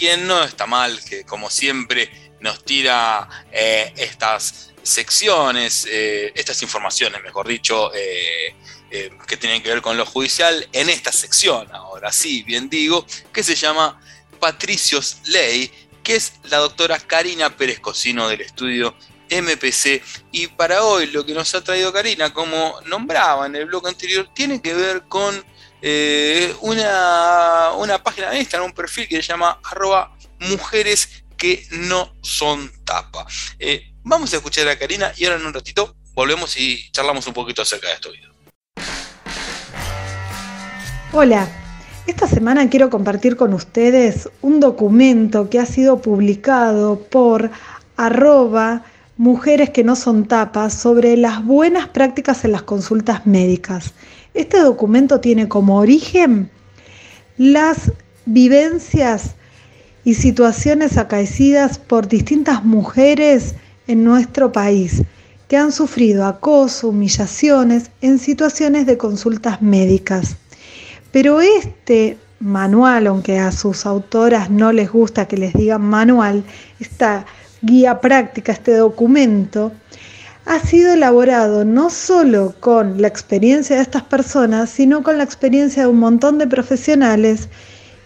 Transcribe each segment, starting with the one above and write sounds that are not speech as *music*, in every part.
quien no está mal, que como siempre nos tira eh, estas secciones, eh, estas informaciones, mejor dicho, eh, que tienen que ver con lo judicial, en esta sección, ahora sí, bien digo, que se llama Patricios Ley, que es la doctora Karina Pérez Cocino del estudio MPC. Y para hoy lo que nos ha traído Karina, como nombraba en el blog anterior, tiene que ver con una, una página de Instagram, un perfil que se llama arroba mujeres que no son tapa. Eh, vamos a escuchar a Karina y ahora en un ratito volvemos y charlamos un poquito acerca de esto. Hola, esta semana quiero compartir con ustedes un documento que ha sido publicado por arroba mujeres que no son tapas sobre las buenas prácticas en las consultas médicas. Este documento tiene como origen las vivencias y situaciones acaecidas por distintas mujeres en nuestro país que han sufrido acoso, humillaciones en situaciones de consultas médicas. Pero este manual, aunque a sus autoras no les gusta que les digan manual, esta guía práctica, este documento, ha sido elaborado no solo con la experiencia de estas personas, sino con la experiencia de un montón de profesionales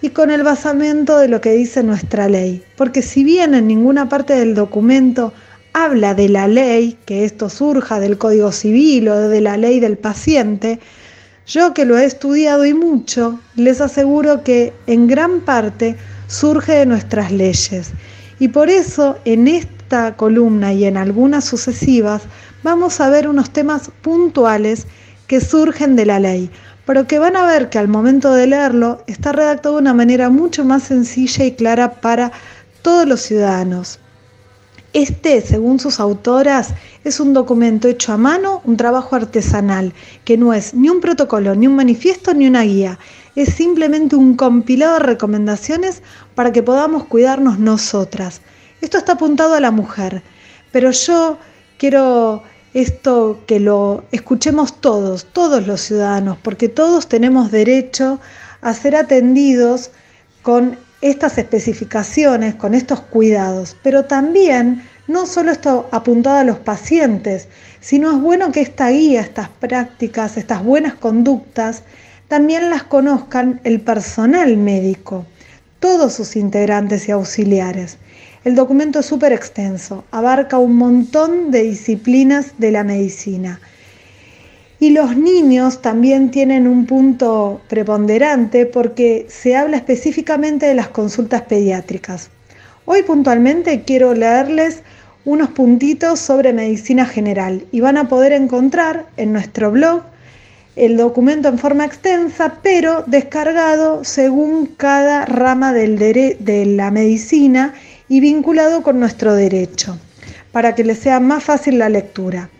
y con el basamento de lo que dice nuestra ley. Porque si bien en ninguna parte del documento habla de la ley, que esto surja del Código Civil o de la ley del paciente, yo que lo he estudiado y mucho, les aseguro que en gran parte surge de nuestras leyes. Y por eso en esta columna y en algunas sucesivas vamos a ver unos temas puntuales que surgen de la ley, pero que van a ver que al momento de leerlo está redactado de una manera mucho más sencilla y clara para todos los ciudadanos. Este, según sus autoras, es un documento hecho a mano, un trabajo artesanal, que no es ni un protocolo, ni un manifiesto, ni una guía. Es simplemente un compilado de recomendaciones para que podamos cuidarnos nosotras. Esto está apuntado a la mujer, pero yo quiero esto que lo escuchemos todos, todos los ciudadanos, porque todos tenemos derecho a ser atendidos con estas especificaciones, con estos cuidados, pero también no solo esto apuntado a los pacientes, sino es bueno que esta guía, estas prácticas, estas buenas conductas, también las conozcan el personal médico, todos sus integrantes y auxiliares. El documento es súper extenso, abarca un montón de disciplinas de la medicina. Y los niños también tienen un punto preponderante porque se habla específicamente de las consultas pediátricas. Hoy puntualmente quiero leerles unos puntitos sobre medicina general y van a poder encontrar en nuestro blog el documento en forma extensa, pero descargado según cada rama de la medicina y vinculado con nuestro derecho, para que les sea más fácil la lectura.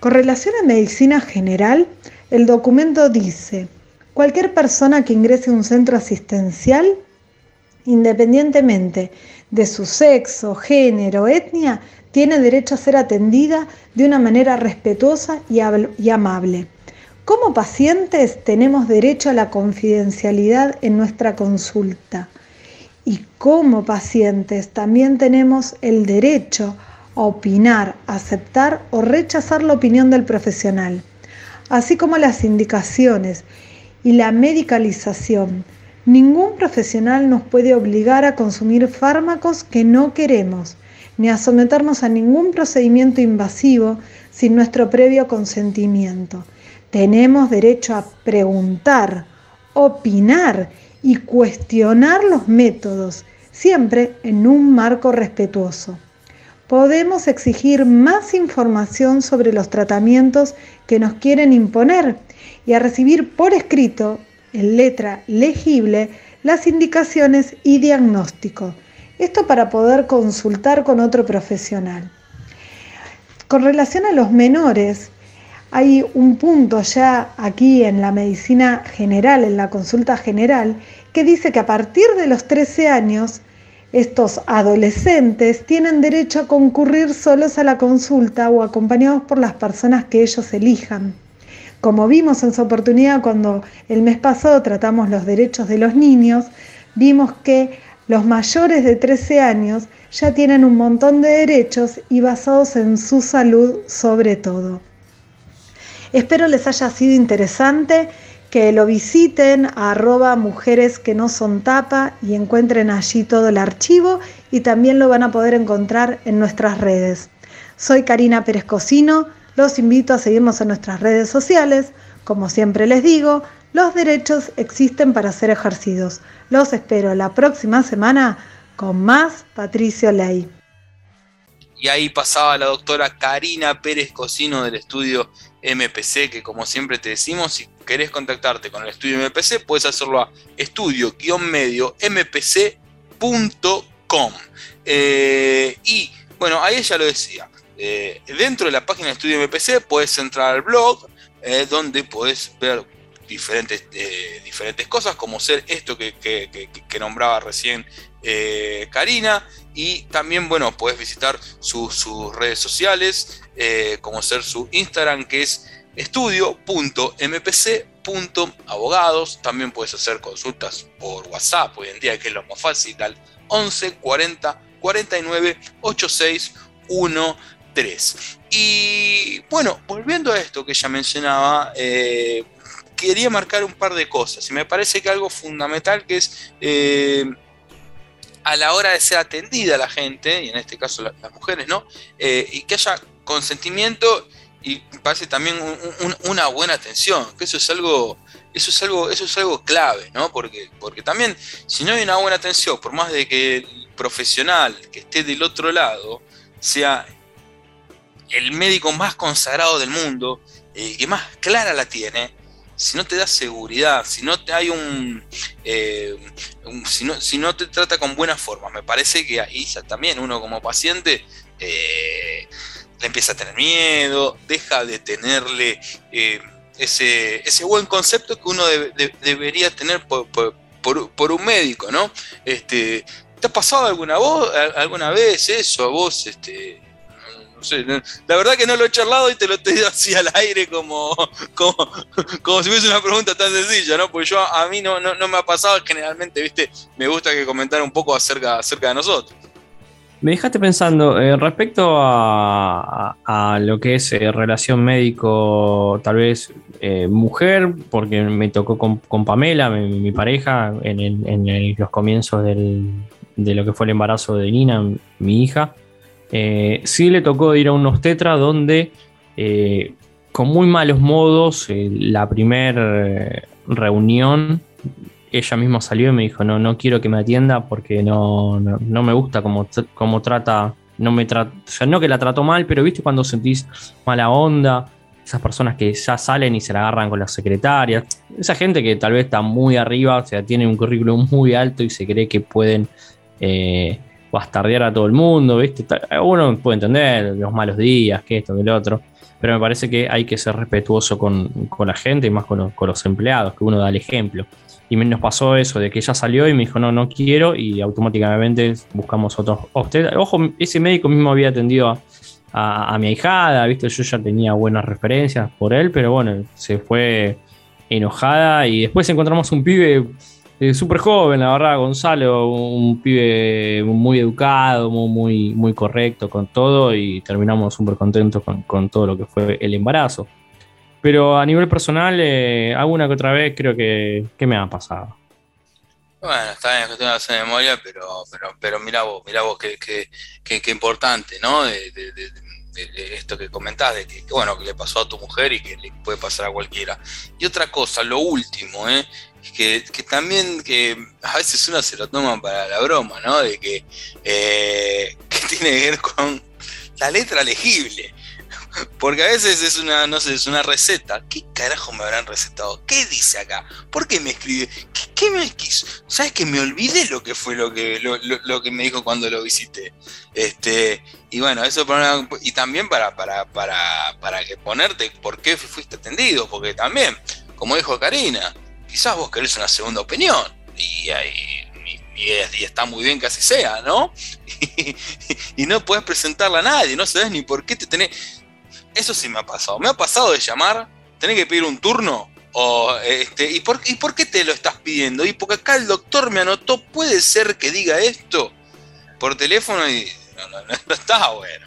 Con relación a medicina general, el documento dice, cualquier persona que ingrese a un centro asistencial, independientemente de su sexo, género, etnia, tiene derecho a ser atendida de una manera respetuosa y, y amable. Como pacientes tenemos derecho a la confidencialidad en nuestra consulta y como pacientes también tenemos el derecho a opinar, aceptar o rechazar la opinión del profesional, así como las indicaciones y la medicalización. Ningún profesional nos puede obligar a consumir fármacos que no queremos, ni a someternos a ningún procedimiento invasivo sin nuestro previo consentimiento. Tenemos derecho a preguntar, opinar y cuestionar los métodos, siempre en un marco respetuoso. Podemos exigir más información sobre los tratamientos que nos quieren imponer y a recibir por escrito, en letra legible, las indicaciones y diagnóstico. Esto para poder consultar con otro profesional. Con relación a los menores, hay un punto ya aquí en la medicina general, en la consulta general, que dice que a partir de los 13 años, estos adolescentes tienen derecho a concurrir solos a la consulta o acompañados por las personas que ellos elijan. Como vimos en su oportunidad cuando el mes pasado tratamos los derechos de los niños, vimos que Los mayores de 13 años ya tienen un montón de derechos y basados en su salud sobre todo. Espero les haya sido interesante, que lo visiten a arroba mujeres que no son tapa y encuentren allí todo el archivo y también lo van a poder encontrar en nuestras redes. Soy Karina Pérez Cocino, los invito a seguirnos en nuestras redes sociales. Como siempre les digo, los derechos existen para ser ejercidos. Los espero la próxima semana con más Patricio Ley. Y ahí pasaba la doctora Karina Pérez Cocino del estudio MPC, que como siempre te decimos, si querés contactarte con el estudio MPC, puedes hacerlo a estudio-medio mpc.com. Eh, y bueno, ahí ella lo decía. Eh, dentro de la página de estudio MPC puedes entrar al blog, eh, donde puedes ver diferentes, diferentes cosas, como ser esto que, nombraba recién Karina, y también, bueno, puedes visitar sus redes sociales, como ser su Instagram, que es estudio.mpc.abogados. También puedes hacer consultas por WhatsApp hoy en día, que es lo más fácil, al 11 40 49 86 13. Y bueno, volviendo a esto que ya mencionaba, eh, quería marcar un par de cosas. Y me parece que algo fundamental que es eh, a la hora de ser atendida la gente, y en este caso las mujeres, ¿no? Eh, y que haya consentimiento y parece también una buena atención, que eso es algo, eso es algo, eso es algo clave, ¿no? Porque, porque también, si no hay una buena atención, por más de que el profesional que esté del otro lado sea el médico más consagrado del mundo, eh, que más clara la tiene, si no te da seguridad, si no te hay un, eh, si, no, si, no, te trata con buena forma, me parece que ahí ya también uno como paciente eh, le empieza a tener miedo, deja de tenerle eh, ese, ese, buen concepto que uno debería tener por, un médico, ¿no? Este, ¿Te ha pasado alguna, voz, alguna vez eso a vos? Este, la verdad que no lo he charlado y te lo he dicho así al aire como, como, si fuese una pregunta tan sencilla, ¿no? Porque yo a mí no, no, me ha pasado, generalmente, viste, me gusta que comentar un poco acerca, acerca de nosotros. Me dejaste pensando, eh, respecto a, lo que es eh, relación médico, tal vez eh, mujer, porque me tocó con, Pamela, mi, pareja, en, los comienzos de lo que fue el embarazo de Nina, mi hija. Sí le tocó ir a un obstetra donde, con muy malos modos, la primera reunión ella misma salió y me dijo, no, no quiero que me atienda porque no, no, me gusta cómo, cómo trata, no me trata, o sea, no que la trato mal, pero viste cuando sentís mala onda, esas personas que ya salen y se la agarran con las secretarias, esa gente que tal vez está muy arriba, o sea, tiene un currículum muy alto y se cree que pueden eh, bastardear a todo el mundo, viste, uno puede entender los malos días, que esto, que lo otro. Pero me parece que hay que ser respetuoso con, la gente y más con, con los empleados, que uno da el ejemplo. Y nos pasó eso, de que ella salió y me dijo, no, no quiero, y automáticamente buscamos otros Ojo, ese médico mismo había atendido a, mi ahijada, ¿viste? Yo ya tenía buenas referencias por él, pero bueno, se fue enojada y después encontramos un pibe eh, súper joven, la verdad, Gonzalo, un pibe muy educado, muy, muy correcto con todo y terminamos súper contentos con, con todo lo que fue el embarazo. Pero a nivel personal, eh, alguna que otra vez creo que, me ha pasado. Bueno, está bien, que tengo de memoria, pero, pero, pero mira vos, mira vos qué, qué, importante, ¿no? De, esto que comentás, de que, bueno, que le pasó a tu mujer y que le puede pasar a cualquiera. Y otra cosa, lo último, ¿eh? Que, que, también que a veces uno se lo toma para la broma, ¿no? De que, eh, *laughs* que tiene que ver con la letra legible. Porque a veces es una, no sé, es una receta. ¿Qué carajo me habrán recetado? ¿Qué dice acá? ¿Por qué me escribe? ¿Qué, me quiso? ¿Sabes que me olvidé lo que fue lo que, lo, que me dijo cuando lo visité? Este, y bueno, eso para y también para, para, para, para que ponerte por qué fuiste atendido, porque también, como dijo Karina, quizás vos querés una segunda opinión. Y, y, está muy bien que así sea, ¿no? *laughs* Y, no puedes presentarla a nadie, no sabes ni por qué te tenés eso sí me ha pasado. Me ha pasado de llamar, tener que pedir un turno O, este, ¿y, por, ¿Y por qué te lo estás pidiendo? Y porque acá el doctor me anotó, ¿puede ser que diga esto por teléfono? Y no, no, no está bueno.